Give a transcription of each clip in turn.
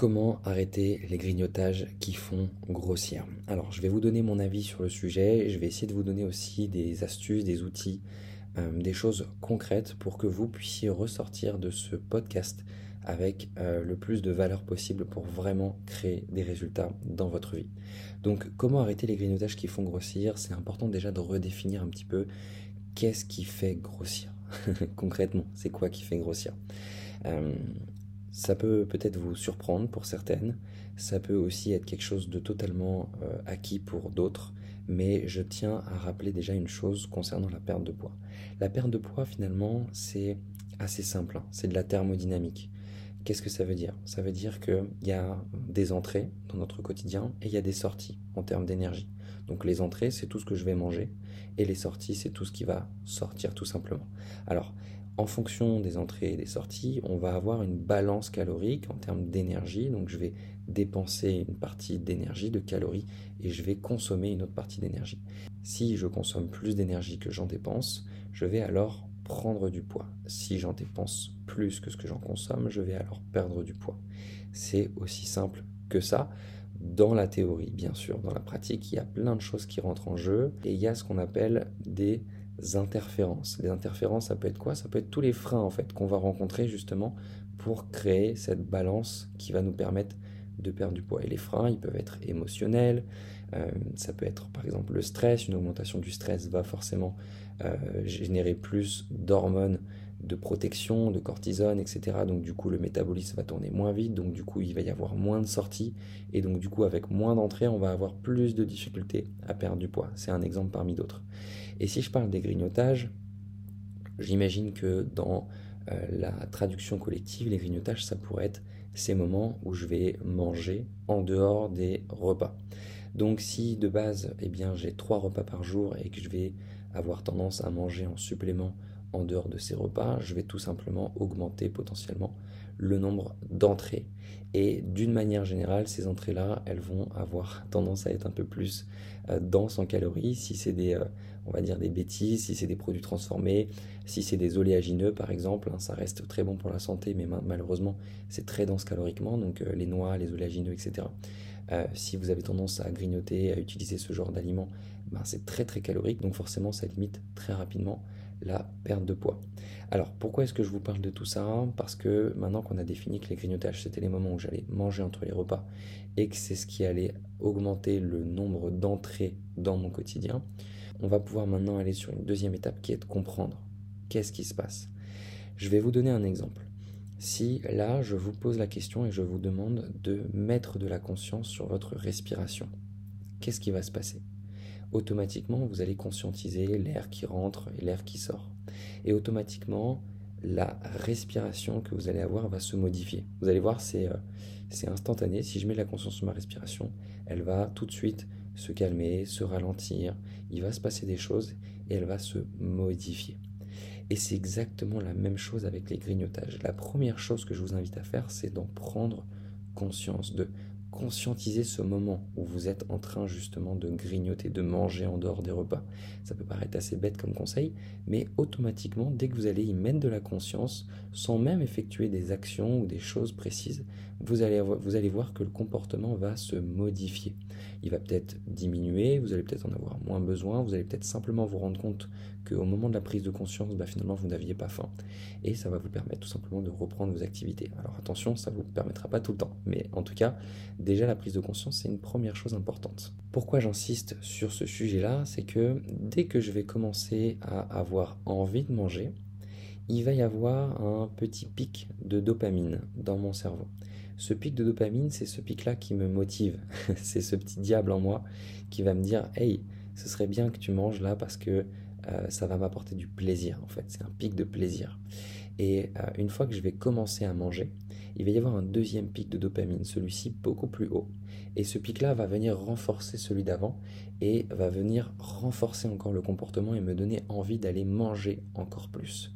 Comment arrêter les grignotages qui font grossir? Alors, je vais vous donner mon avis sur le sujet. Je vais essayer de vous donner aussi des astuces, des outils, euh, des choses concrètes pour que vous puissiez ressortir de ce podcast avec euh, le plus de valeur possible pour vraiment créer des résultats dans votre vie. Donc, comment arrêter les grignotages qui font grossir? C'est important déjà de redéfinir un petit peu qu'est-ce qui fait grossir. Concrètement, c'est quoi qui fait grossir? Euh, ça peut peut-être vous surprendre pour certaines, ça peut aussi être quelque chose de totalement euh, acquis pour d'autres, mais je tiens à rappeler déjà une chose concernant la perte de poids. La perte de poids finalement c'est assez simple, hein. c'est de la thermodynamique. Qu'est-ce que ça veut dire? Ça veut dire qu'il y a des entrées dans notre quotidien et il y a des sorties en termes d'énergie. Donc les entrées, c'est tout ce que je vais manger et les sorties, c'est tout ce qui va sortir tout simplement. Alors, en fonction des entrées et des sorties, on va avoir une balance calorique en termes d'énergie. Donc je vais dépenser une partie d'énergie, de calories, et je vais consommer une autre partie d'énergie. Si je consomme plus d'énergie que j'en dépense, je vais alors prendre du poids. Si j'en dépense plus que ce que j'en consomme, je vais alors perdre du poids. C'est aussi simple que ça. Dans la théorie, bien sûr, dans la pratique, il y a plein de choses qui rentrent en jeu et il y a ce qu'on appelle des interférences. Les interférences, ça peut être quoi? Ça peut être tous les freins en fait qu'on va rencontrer justement pour créer cette balance qui va nous permettre de perdre du poids. Et les freins, ils peuvent être émotionnels, euh, ça peut être par exemple le stress, une augmentation du stress va forcément euh, générer plus d'hormones de protection, de cortisone, etc. Donc du coup le métabolisme va tourner moins vite, donc du coup il va y avoir moins de sorties, et donc du coup avec moins d'entrées on va avoir plus de difficultés à perdre du poids. C'est un exemple parmi d'autres. Et si je parle des grignotages, j'imagine que dans euh, la traduction collective, les grignotages ça pourrait être ces moments où je vais manger en dehors des repas. Donc si de base eh bien j'ai trois repas par jour et que je vais avoir tendance à manger en supplément en dehors de ces repas, je vais tout simplement augmenter potentiellement le nombre d'entrées. Et d'une manière générale, ces entrées-là, elles vont avoir tendance à être un peu plus euh, denses en calories. Si c'est des, euh, on va dire des bêtises, si c'est des produits transformés, si c'est des oléagineux par exemple, hein, ça reste très bon pour la santé, mais malheureusement c'est très dense caloriquement, donc euh, les noix, les oléagineux, etc. si vous avez tendance à grignoter, à utiliser ce genre d'aliments, ben, c'est très très calorique, donc forcément ça limite très rapidement la perte de poids. Alors pourquoi est-ce que je vous parle de tout ça? Parce que maintenant qu'on a défini que les grignotages c'était les moments où j'allais manger entre les repas et que c'est ce qui allait augmenter le nombre d'entrées dans mon quotidien, on va pouvoir maintenant aller sur une deuxième étape qui est de comprendre qu'est-ce qui se passe. Je vais vous donner un exemple. Si là je vous pose la question et je vous demande de mettre de la conscience sur votre respiration, qu'est-ce qui va se passer? Automatiquement, vous allez conscientiser l'air qui rentre et l'air qui sort. Et automatiquement, la respiration que vous allez avoir va se modifier. Vous allez voir, c'est euh, instantané. Si je mets la conscience sur ma respiration, elle va tout de suite se calmer, se ralentir. Il va se passer des choses et elle va se modifier. Et c'est exactement la même chose avec les grignotages. La première chose que je vous invite à faire, c'est d'en prendre conscience, de conscientiser ce moment où vous êtes en train justement de grignoter, de manger en dehors des repas. Ça peut paraître assez bête comme conseil, mais automatiquement, dès que vous allez y mettre de la conscience, sans même effectuer des actions ou des choses précises, vous allez, voir que le comportement va se modifier. Il va peut-être diminuer, vous allez peut-être en avoir moins besoin, vous allez peut-être simplement vous rendre compte qu'au moment de la prise de conscience, bah, finalement, vous n'aviez pas faim. Et ça va vous permettre tout simplement de reprendre vos activités. Alors attention, ça ne vous permettra pas tout le temps, mais en tout cas, déjà la prise de conscience, c'est une première chose importante. Pourquoi j'insiste sur ce sujet-là C'est que dès que je vais commencer à avoir envie de manger, il va y avoir un petit pic de dopamine dans mon cerveau. Ce pic de dopamine, c'est ce pic-là qui me motive. c'est ce petit diable en moi qui va me dire Hey, ce serait bien que tu manges là parce que euh, ça va m'apporter du plaisir en fait. C'est un pic de plaisir. Et euh, une fois que je vais commencer à manger, il va y avoir un deuxième pic de dopamine, celui-ci beaucoup plus haut. Et ce pic-là va venir renforcer celui d'avant et va venir renforcer encore le comportement et me donner envie d'aller manger encore plus.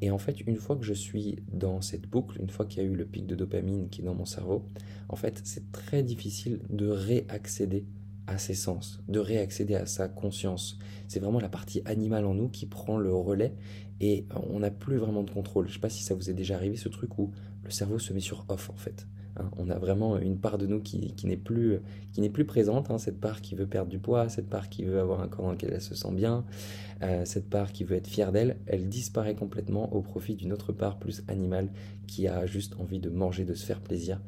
Et en fait, une fois que je suis dans cette boucle, une fois qu'il y a eu le pic de dopamine qui est dans mon cerveau, en fait, c'est très difficile de réaccéder à ses sens, de réaccéder à sa conscience. C'est vraiment la partie animale en nous qui prend le relais et on n'a plus vraiment de contrôle. Je ne sais pas si ça vous est déjà arrivé ce truc où le cerveau se met sur off en fait. Hein. on a vraiment une part de nous qui, n'est plus, qui plus présente, hein. cette part qui veut perdre du poids, cette part qui veut avoir un corps dans lequel elle se sent bien, euh, cette part qui veut être fière d'elle, elle disparaît complètement au profit d'une autre part plus animale qui a juste envie de manger, de se faire plaisir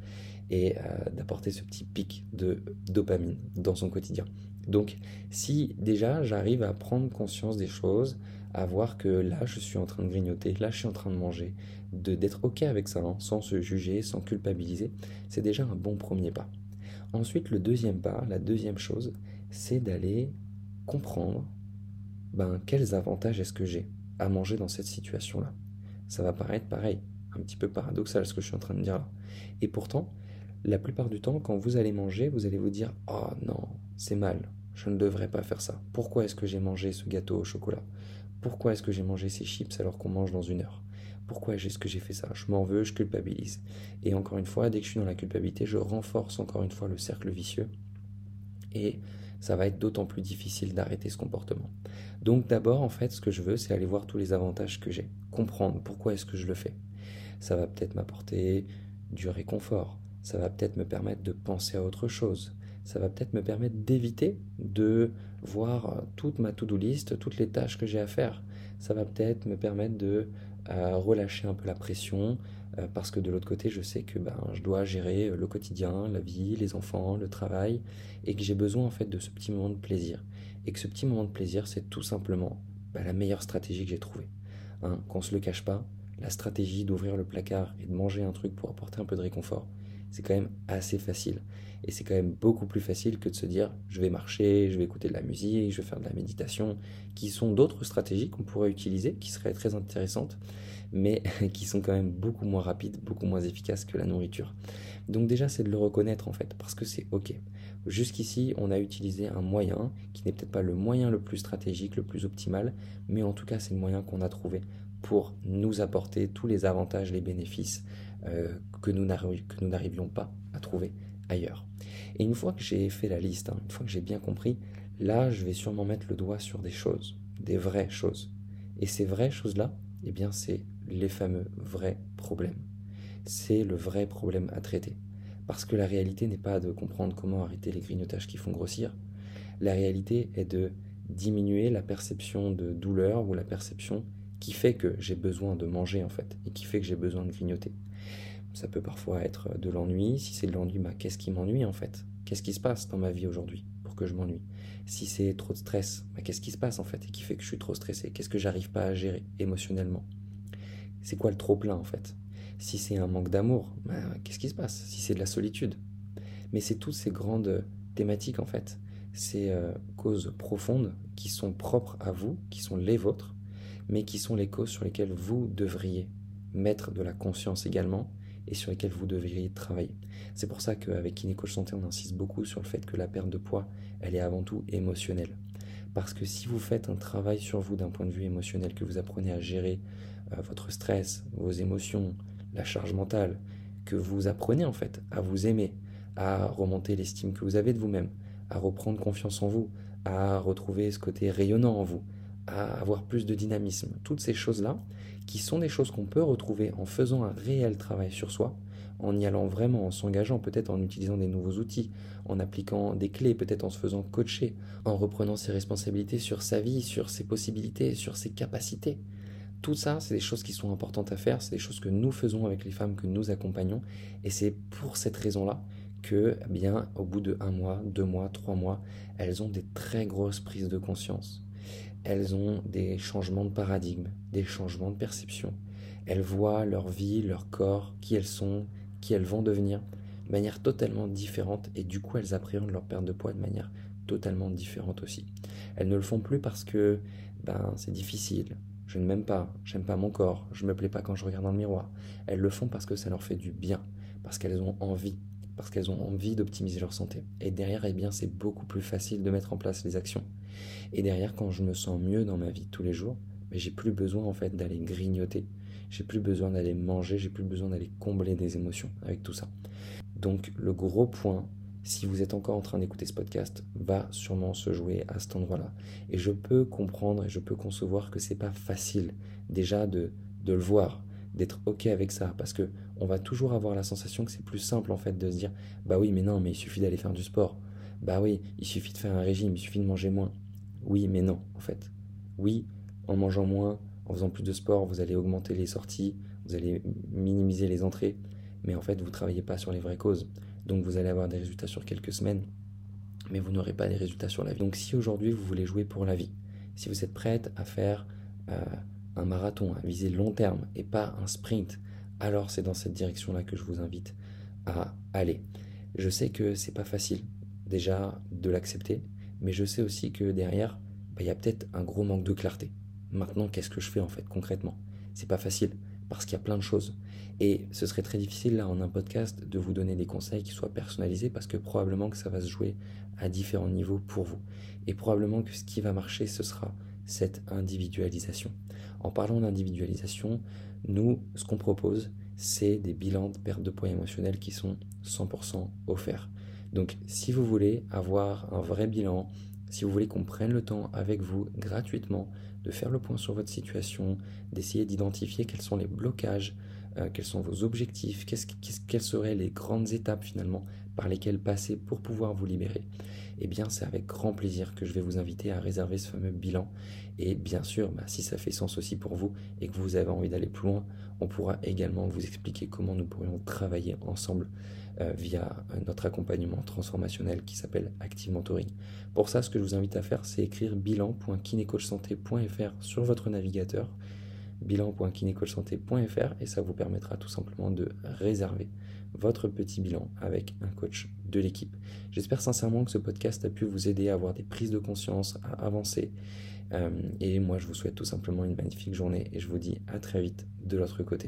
et euh, d'apporter ce petit pic de dopamine dans son quotidien. Donc si déjà j'arrive à prendre conscience des choses, à voir que là je suis en train de grignoter, là je suis en train de manger, de d'être ok avec ça, hein, sans se juger, sans culpabiliser, c'est déjà un bon premier pas. Ensuite, le deuxième pas, la deuxième chose, c'est d'aller comprendre ben, quels avantages est-ce que j'ai à manger dans cette situation-là. Ça va paraître pareil, un petit peu paradoxal ce que je suis en train de dire là. Et pourtant, la plupart du temps, quand vous allez manger, vous allez vous dire Oh non, c'est mal, je ne devrais pas faire ça. Pourquoi est-ce que j'ai mangé ce gâteau au chocolat? Pourquoi est-ce que j'ai mangé ces chips alors qu'on mange dans une heure? Pourquoi est-ce que j'ai fait ça? Je m'en veux, je culpabilise. Et encore une fois, dès que je suis dans la culpabilité, je renforce encore une fois le cercle vicieux. Et ça va être d'autant plus difficile d'arrêter ce comportement. Donc d'abord, en fait, ce que je veux, c'est aller voir tous les avantages que j'ai, comprendre pourquoi est-ce que je le fais. Ça va peut-être m'apporter du réconfort, ça va peut-être me permettre de penser à autre chose, ça va peut-être me permettre d'éviter de voir toute ma to-do list, toutes les tâches que j'ai à faire. Ça va peut-être me permettre de relâcher un peu la pression, euh, parce que de l'autre côté, je sais que ben, je dois gérer le quotidien, la vie, les enfants, le travail, et que j'ai besoin en fait de ce petit moment de plaisir. Et que ce petit moment de plaisir, c'est tout simplement ben, la meilleure stratégie que j'ai trouvée. Hein, qu'on se le cache pas, la stratégie d'ouvrir le placard et de manger un truc pour apporter un peu de réconfort, c'est quand même assez facile. Et c'est quand même beaucoup plus facile que de se dire je vais marcher, je vais écouter de la musique, je vais faire de la méditation, qui sont d'autres stratégies qu'on pourrait utiliser, qui seraient très intéressantes, mais qui sont quand même beaucoup moins rapides, beaucoup moins efficaces que la nourriture. Donc déjà c'est de le reconnaître en fait, parce que c'est ok. Jusqu'ici on a utilisé un moyen qui n'est peut-être pas le moyen le plus stratégique, le plus optimal, mais en tout cas c'est le moyen qu'on a trouvé pour nous apporter tous les avantages, les bénéfices euh, que nous n'arrivions pas à trouver ailleurs. Et une fois que j'ai fait la liste, hein, une fois que j'ai bien compris, là, je vais sûrement mettre le doigt sur des choses, des vraies choses. Et ces vraies choses-là, eh bien, c'est les fameux vrais problèmes. C'est le vrai problème à traiter. Parce que la réalité n'est pas de comprendre comment arrêter les grignotages qui font grossir. La réalité est de diminuer la perception de douleur ou la perception qui fait que j'ai besoin de manger en fait et qui fait que j'ai besoin de grignoter. Ça peut parfois être de l'ennui. Si c'est de l'ennui, bah, qu'est-ce qui m'ennuie en fait? Qu'est-ce qui se passe dans ma vie aujourd'hui pour que je m'ennuie? Si c'est trop de stress, bah, qu'est-ce qui se passe en fait et qui fait que je suis trop stressé? Qu'est-ce que j'arrive pas à gérer émotionnellement? C'est quoi le trop plein en fait? Si c'est un manque d'amour, bah, qu'est-ce qui se passe? Si c'est de la solitude? Mais c'est toutes ces grandes thématiques en fait, ces euh, causes profondes qui sont propres à vous, qui sont les vôtres, mais qui sont les causes sur lesquelles vous devriez mettre de la conscience également et sur lesquels vous devriez travailler. C'est pour ça qu'avec Kinécoach Santé, on insiste beaucoup sur le fait que la perte de poids, elle est avant tout émotionnelle. Parce que si vous faites un travail sur vous d'un point de vue émotionnel, que vous apprenez à gérer euh, votre stress, vos émotions, la charge mentale, que vous apprenez en fait à vous aimer, à remonter l'estime que vous avez de vous-même, à reprendre confiance en vous, à retrouver ce côté rayonnant en vous, à avoir plus de dynamisme. Toutes ces choses-là, qui sont des choses qu'on peut retrouver en faisant un réel travail sur soi, en y allant vraiment, en s'engageant, peut-être en utilisant des nouveaux outils, en appliquant des clés, peut-être en se faisant coacher, en reprenant ses responsabilités sur sa vie, sur ses possibilités, sur ses capacités. Tout ça, c'est des choses qui sont importantes à faire, c'est des choses que nous faisons avec les femmes que nous accompagnons, et c'est pour cette raison-là que, eh bien, au bout de un mois, deux mois, trois mois, elles ont des très grosses prises de conscience elles ont des changements de paradigme, des changements de perception. Elles voient leur vie, leur corps, qui elles sont, qui elles vont devenir, de manière totalement différente et du coup elles appréhendent leur perte de poids de manière totalement différente aussi. Elles ne le font plus parce que ben c'est difficile, je ne m'aime pas, j'aime pas mon corps, je me plais pas quand je regarde dans le miroir. Elles le font parce que ça leur fait du bien, parce qu'elles ont envie, parce qu'elles ont envie d'optimiser leur santé. Et derrière, eh bien, c'est beaucoup plus facile de mettre en place les actions. Et derrière, quand je me sens mieux dans ma vie tous les jours, mais j'ai plus besoin en fait d'aller grignoter. J'ai plus besoin d'aller manger, j'ai plus besoin d'aller combler des émotions avec tout ça. Donc le gros point, si vous êtes encore en train d'écouter ce podcast, va sûrement se jouer à cet endroit-là. Et je peux comprendre et je peux concevoir que c'est pas facile déjà de, de le voir, d'être ok avec ça, parce que on va toujours avoir la sensation que c'est plus simple en fait de se dire bah oui mais non mais il suffit d'aller faire du sport. Bah oui, il suffit de faire un régime, il suffit de manger moins. Oui mais non en fait. Oui, en mangeant moins, en faisant plus de sport, vous allez augmenter les sorties, vous allez minimiser les entrées, mais en fait vous ne travaillez pas sur les vraies causes. Donc vous allez avoir des résultats sur quelques semaines, mais vous n'aurez pas des résultats sur la vie. Donc si aujourd'hui vous voulez jouer pour la vie, si vous êtes prête à faire euh, un marathon, à viser long terme et pas un sprint, alors c'est dans cette direction-là que je vous invite à aller. Je sais que c'est pas facile déjà de l'accepter, mais je sais aussi que derrière, bah, il y a peut-être un gros manque de clarté. Maintenant, qu'est-ce que je fais en fait concrètement? C'est pas facile parce qu'il y a plein de choses. Et ce serait très difficile là en un podcast de vous donner des conseils qui soient personnalisés parce que probablement que ça va se jouer à différents niveaux pour vous. Et probablement que ce qui va marcher, ce sera cette individualisation. En parlant d'individualisation, nous, ce qu'on propose, c'est des bilans de perte de poids émotionnel qui sont 100% offerts. Donc si vous voulez avoir un vrai bilan, si vous voulez qu'on prenne le temps avec vous gratuitement de faire le point sur votre situation, d'essayer d'identifier quels sont les blocages, euh, quels sont vos objectifs, quelles seraient les grandes étapes finalement par lesquelles passer pour pouvoir vous libérer, eh bien c'est avec grand plaisir que je vais vous inviter à réserver ce fameux bilan. Et bien sûr, bah, si ça fait sens aussi pour vous et que vous avez envie d'aller plus loin, on pourra également vous expliquer comment nous pourrions travailler ensemble euh, via notre accompagnement transformationnel qui s'appelle Active Mentoring. Pour ça, ce que je vous invite à faire, c'est écrire bilan.kinecoachsanté.fr sur votre navigateur bilan.kinecoachsanté.fr et ça vous permettra tout simplement de réserver votre petit bilan avec un coach de l'équipe. J'espère sincèrement que ce podcast a pu vous aider à avoir des prises de conscience, à avancer. Euh, et moi, je vous souhaite tout simplement une magnifique journée et je vous dis à très vite de l'autre côté.